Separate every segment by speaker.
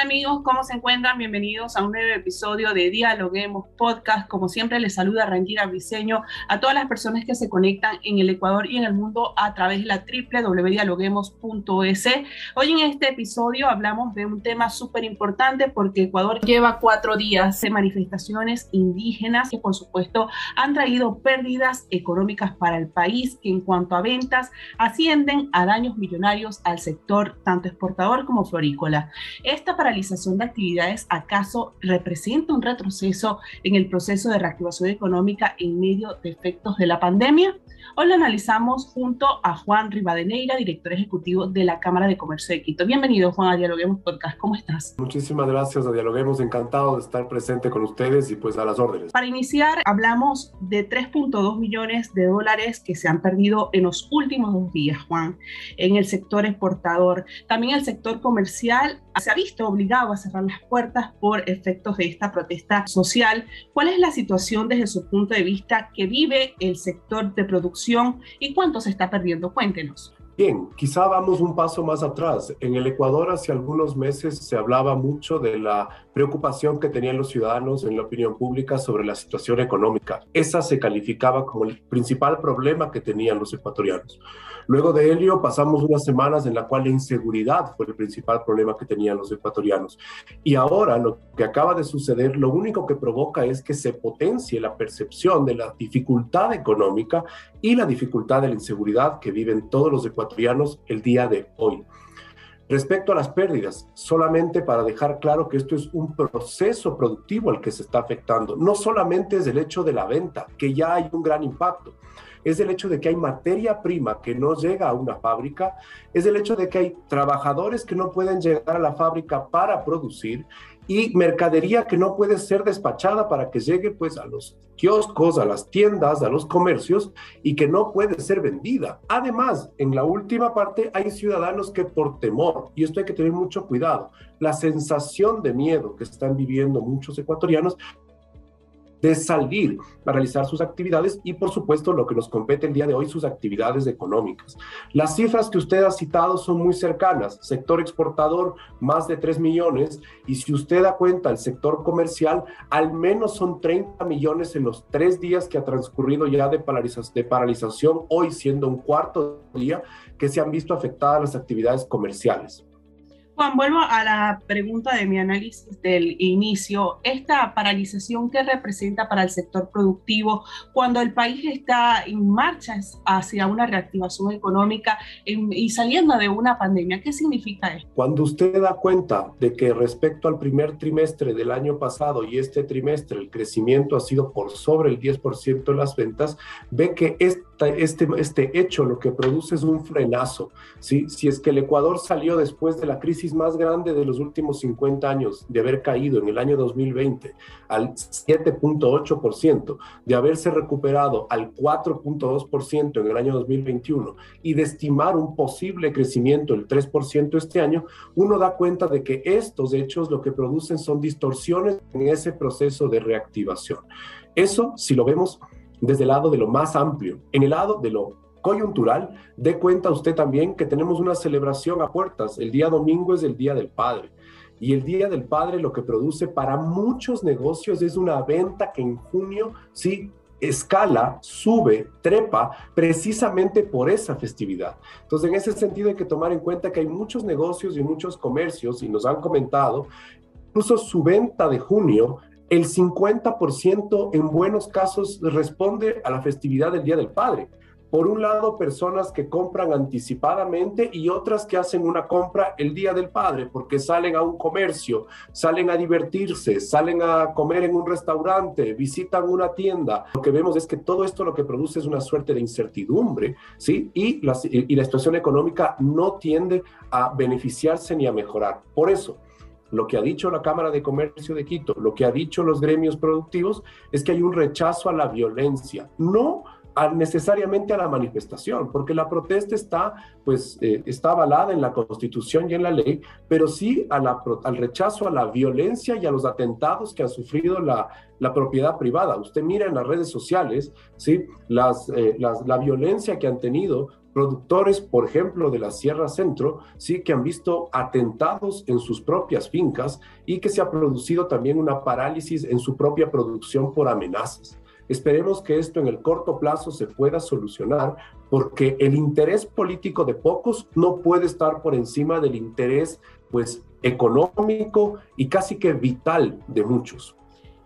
Speaker 1: Hola, ¿qué tal amigos? ¿Cómo se encuentran? Bienvenidos a un nuevo episodio de Dialoguemos Podcast. Como siempre, les saluda Rangira Briseño a todas las personas que se conectan en el Ecuador y en el mundo a través de la www.dialoguemos.es. Hoy en este episodio hablamos de un tema súper importante porque Ecuador lleva cuatro días de manifestaciones indígenas que por supuesto han traído pérdidas económicas para el país que en cuanto a ventas ascienden a daños millonarios al sector tanto exportador como florícola. ¿Esta paralización de actividades acaso representa un retroceso en el proceso de reactivación económica en medio de efectos de la pandemia? Hoy lo analizamos junto a Juan Rivadeneira, director ejecutivo de la Cámara de Comercio de Quito. Bienvenido, Juan, a Dialoguemos Podcast. ¿Cómo estás?
Speaker 2: Muchísimas gracias a Dialoguemos. Encantado de estar presente con ustedes y pues a las órdenes.
Speaker 1: Para iniciar, hablamos de 3.2 millones de dólares que se han perdido en los últimos dos días, Juan, en el sector exportador. También el sector comercial se ha visto obligado a cerrar las puertas por efectos de esta protesta social. ¿Cuál es la situación desde su punto de vista que vive el sector de producción y cuánto se está perdiendo? Cuéntenos.
Speaker 2: Bien, quizá vamos un paso más atrás. En el Ecuador hace algunos meses se hablaba mucho de la preocupación que tenían los ciudadanos en la opinión pública sobre la situación económica. Esa se calificaba como el principal problema que tenían los ecuatorianos. Luego de ello pasamos unas semanas en la cual la inseguridad fue el principal problema que tenían los ecuatorianos. Y ahora lo que acaba de suceder, lo único que provoca es que se potencie la percepción de la dificultad económica y la dificultad de la inseguridad que viven todos los ecuatorianos el día de hoy. Respecto a las pérdidas, solamente para dejar claro que esto es un proceso productivo al que se está afectando, no solamente es el hecho de la venta, que ya hay un gran impacto, es el hecho de que hay materia prima que no llega a una fábrica, es el hecho de que hay trabajadores que no pueden llegar a la fábrica para producir y mercadería que no puede ser despachada para que llegue pues a los kioscos, a las tiendas, a los comercios y que no puede ser vendida. Además, en la última parte hay ciudadanos que por temor, y esto hay que tener mucho cuidado, la sensación de miedo que están viviendo muchos ecuatorianos de salir a realizar sus actividades y por supuesto lo que nos compete el día de hoy, sus actividades económicas. Las cifras que usted ha citado son muy cercanas. Sector exportador, más de 3 millones y si usted da cuenta, el sector comercial, al menos son 30 millones en los tres días que ha transcurrido ya de, de paralización, hoy siendo un cuarto día que se han visto afectadas las actividades comerciales.
Speaker 1: Juan, vuelvo a la pregunta de mi análisis del inicio. Esta paralización que representa para el sector productivo cuando el país está en marcha hacia una reactivación económica y saliendo de una pandemia, ¿qué significa esto?
Speaker 2: Cuando usted da cuenta de que respecto al primer trimestre del año pasado y este trimestre el crecimiento ha sido por sobre el 10% de las ventas, ve que este, este, este hecho lo que produce es un frenazo. ¿sí? Si es que el Ecuador salió después de la crisis más grande de los últimos 50 años, de haber caído en el año 2020 al 7.8%, de haberse recuperado al 4.2% en el año 2021 y de estimar un posible crecimiento del 3% este año, uno da cuenta de que estos hechos lo que producen son distorsiones en ese proceso de reactivación. Eso, si lo vemos desde el lado de lo más amplio, en el lado de lo coyuntural, dé cuenta usted también que tenemos una celebración a puertas. El día domingo es el Día del Padre. Y el Día del Padre lo que produce para muchos negocios es una venta que en junio sí escala, sube, trepa, precisamente por esa festividad. Entonces, en ese sentido hay que tomar en cuenta que hay muchos negocios y muchos comercios, y nos han comentado, incluso su venta de junio, el 50% en buenos casos responde a la festividad del Día del Padre por un lado, personas que compran anticipadamente y otras que hacen una compra el día del padre, porque salen a un comercio, salen a divertirse, salen a comer en un restaurante, visitan una tienda. Lo que vemos es que todo esto lo que produce es una suerte de incertidumbre, ¿sí? Y la, y la situación económica no tiende a beneficiarse ni a mejorar. Por eso, lo que ha dicho la Cámara de Comercio de Quito, lo que ha dicho los gremios productivos, es que hay un rechazo a la violencia, no necesariamente a la manifestación, porque la protesta está, pues, eh, está avalada en la Constitución y en la ley, pero sí a al rechazo a la violencia y a los atentados que ha sufrido la, propiedad privada. Usted mira en las redes sociales, ¿sí? Eh, la violencia que han tenido productores, por ejemplo, de la Sierra Centro, sí que han visto atentados en sus propias fincas y que se ha producido también una parálisis en su propia producción por amenazas. Esperemos que esto en el corto plazo se pueda solucionar porque el interés político de pocos no puede estar por encima del interés pues económico y casi que vital de muchos.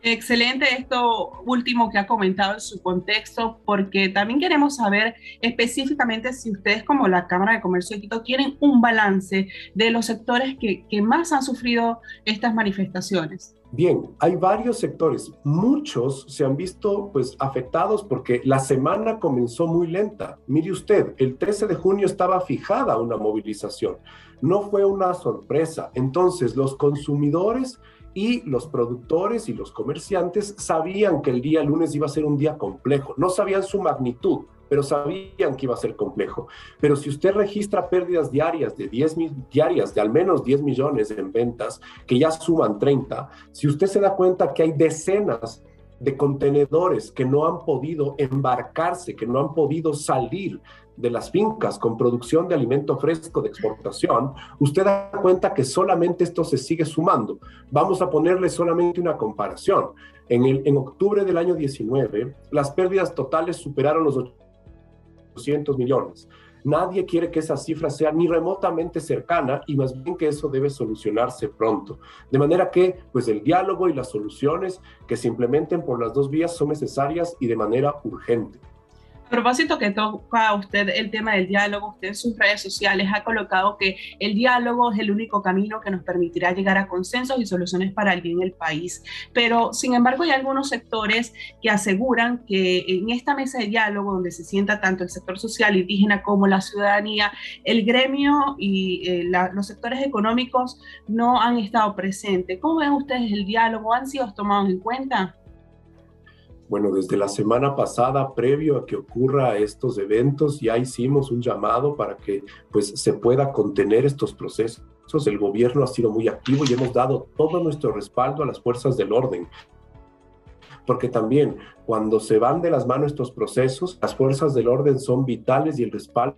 Speaker 1: Excelente esto último que ha comentado en su contexto, porque también queremos saber específicamente si ustedes como la Cámara de Comercio de Quito quieren un balance de los sectores que, que más han sufrido estas manifestaciones.
Speaker 2: Bien, hay varios sectores, muchos se han visto pues afectados porque la semana comenzó muy lenta. Mire usted, el 13 de junio estaba fijada una movilización, no fue una sorpresa. Entonces, los consumidores y los productores y los comerciantes sabían que el día lunes iba a ser un día complejo, no sabían su magnitud, pero sabían que iba a ser complejo. Pero si usted registra pérdidas diarias de 10 diarias de al menos 10 millones en ventas, que ya suman 30, si usted se da cuenta que hay decenas de contenedores que no han podido embarcarse, que no han podido salir de las fincas con producción de alimento fresco de exportación, usted da cuenta que solamente esto se sigue sumando. Vamos a ponerle solamente una comparación. En, el, en octubre del año 19, las pérdidas totales superaron los 200 millones. Nadie quiere que esa cifra sea ni remotamente cercana y más bien que eso debe solucionarse pronto. De manera que, pues el diálogo y las soluciones que se implementen por las dos vías son necesarias y de manera urgente.
Speaker 1: A propósito que toca usted el tema del diálogo, usted en sus redes sociales ha colocado que el diálogo es el único camino que nos permitirá llegar a consensos y soluciones para el bien del país. Pero, sin embargo, hay algunos sectores que aseguran que en esta mesa de diálogo, donde se sienta tanto el sector social indígena como la ciudadanía, el gremio y eh, los sectores económicos no han estado presentes. ¿Cómo ven ustedes el diálogo? ¿Han sido tomados en cuenta?
Speaker 2: Bueno, desde la semana pasada, previo a que ocurra estos eventos, ya hicimos un llamado para que pues, se pueda contener estos procesos. El gobierno ha sido muy activo y hemos dado todo nuestro respaldo a las fuerzas del orden. Porque también cuando se van de las manos estos procesos, las fuerzas del orden son vitales y el respaldo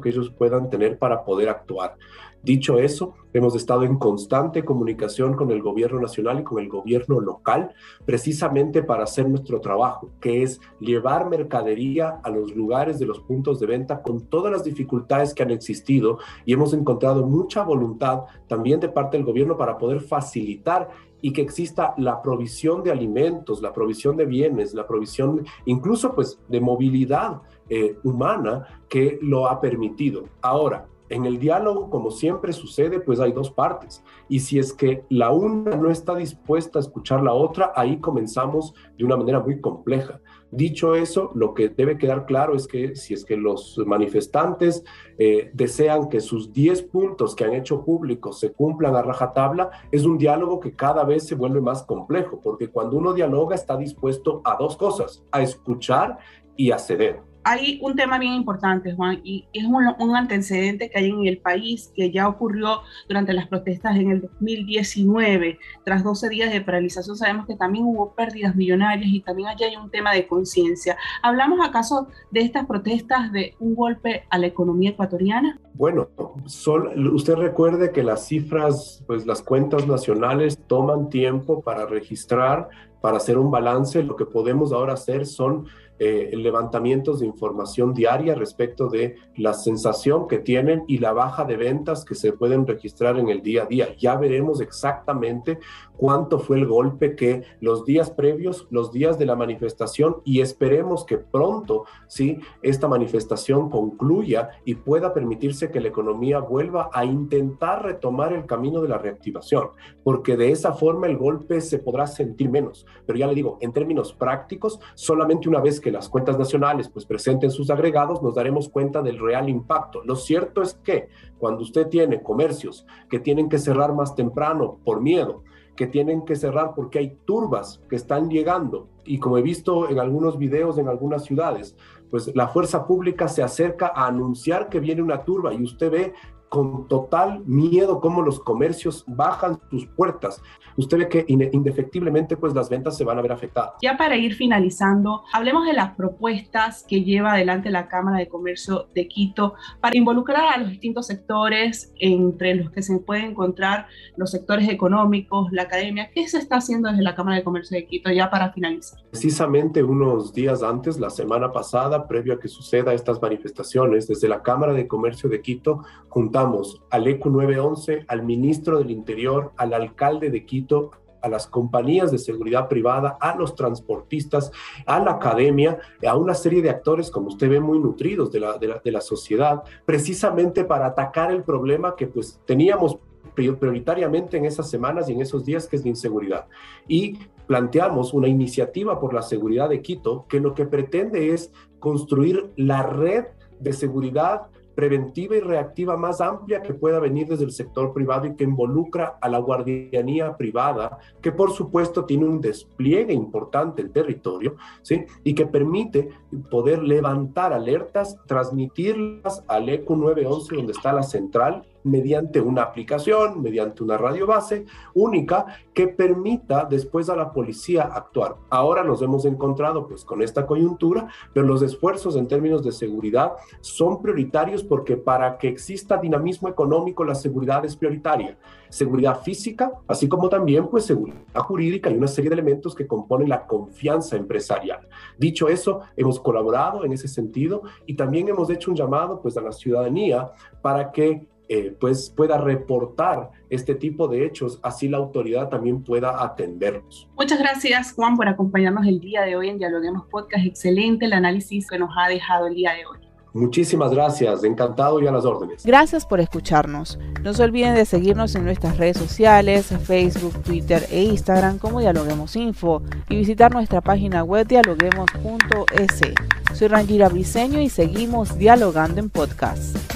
Speaker 2: que ellos puedan tener para poder actuar. Dicho eso, hemos estado en constante comunicación con el gobierno nacional y con el gobierno local, precisamente para hacer nuestro trabajo, que es llevar mercadería a los lugares de los puntos de venta con todas las dificultades que han existido y hemos encontrado mucha voluntad también de parte del gobierno para poder facilitar y que exista la provisión de alimentos, la provisión de bienes, la provisión incluso pues de movilidad eh, humana que lo ha permitido. Ahora, en el diálogo, como siempre sucede, pues hay dos partes. Y si es que la una no está dispuesta a escuchar la otra, ahí comenzamos de una manera muy compleja. Dicho eso, lo que debe quedar claro es que si es que los manifestantes eh, desean que sus 10 puntos que han hecho públicos se cumplan a rajatabla, es un diálogo que cada vez se vuelve más complejo, porque cuando uno dialoga está dispuesto a dos cosas, a escuchar y a ceder
Speaker 1: hay un tema bien importante, Juan, y es un, antecedente que hay en el país que ya ocurrió durante las protestas en el 2019. Tras 12 días de paralización sabemos que también hubo pérdidas millonarias y también allí hay un tema de conciencia. ¿Hablamos acaso de estas protestas de un golpe a la economía ecuatoriana?
Speaker 2: Bueno, usted recuerde que las cifras, pues las cuentas nacionales toman tiempo para registrar, para hacer un balance. Lo que podemos ahora hacer son eh, levantamientos de información diaria respecto de la sensación que tienen y la baja de ventas que se pueden registrar en el día a día. Ya veremos exactamente cuánto fue el golpe que los días previos, los días de la manifestación y esperemos que pronto, sí, esta manifestación concluya y pueda permitirse que la economía vuelva a intentar retomar el camino de la reactivación, porque de esa forma el golpe se podrá sentir menos. Pero ya le digo, en términos prácticos, solamente una vez que las cuentas nacionales pues presenten sus agregados, nos daremos cuenta del real impacto. Lo cierto es que cuando usted tiene comercios que tienen que cerrar más temprano por miedo, que tienen que cerrar porque hay turbas que están llegando. Y como he visto en algunos videos en algunas ciudades, pues la fuerza pública se acerca a anunciar que viene una turba y usted ve con total miedo cómo los comercios bajan sus puertas. Usted ve que indefectiblemente pues las ventas se van a ver afectadas.
Speaker 1: Ya para ir finalizando, hablemos de las propuestas que lleva adelante la Cámara de Comercio de Quito para involucrar a los distintos sectores, entre los que se pueden encontrar los sectores económicos, la academia. ¿Qué se está haciendo desde la Cámara de Comercio de Quito ya para finalizar?
Speaker 2: Precisamente unos días antes, la semana pasada, previo a que suceda estas manifestaciones, desde la Cámara de Comercio de Quito, juntamos al ECU 911, al ministro del Interior, al alcalde de Quito, a las compañías de seguridad privada, a los transportistas, a la academia, a una serie de actores, como usted ve, muy nutridos de la, de la, sociedad, precisamente para atacar el problema que pues teníamos prioritariamente en esas semanas y en esos días, que es la inseguridad. Y planteamos una iniciativa por la seguridad de Quito que lo que pretende es construir la red de seguridad preventiva y reactiva más amplia que pueda venir desde el sector privado y que involucra a la guardianía privada, que por supuesto tiene un despliegue importante en territorio, ¿sí? Y que permite poder levantar alertas, transmitirlas al ECU 911, donde está la central, mediante una aplicación, mediante una radio base única que permita después a la policía actuar. Ahora nos hemos encontrado pues con esta coyuntura, pero los esfuerzos en términos de seguridad son prioritarios porque para que exista dinamismo económico la seguridad es prioritaria. Seguridad física, así como también pues seguridad jurídica y una serie de elementos que componen la confianza empresarial. Dicho eso, hemos colaborado en ese sentido y también hemos hecho un llamado pues a la ciudadanía para que eh, pues pueda reportar este tipo de hechos, así la autoridad también pueda atenderlos.
Speaker 1: Muchas gracias Juan por acompañarnos el día de hoy en Dialoguemos Podcast. Excelente el análisis que nos ha dejado el día de hoy.
Speaker 2: Muchísimas gracias, encantado y a las órdenes.
Speaker 3: Gracias por escucharnos. No se olviden de seguirnos en nuestras redes sociales, Facebook, Twitter e Instagram como Dialoguemos Info y visitar nuestra página web dialoguemos.es. Soy Rangira Briseño y seguimos dialogando en podcast.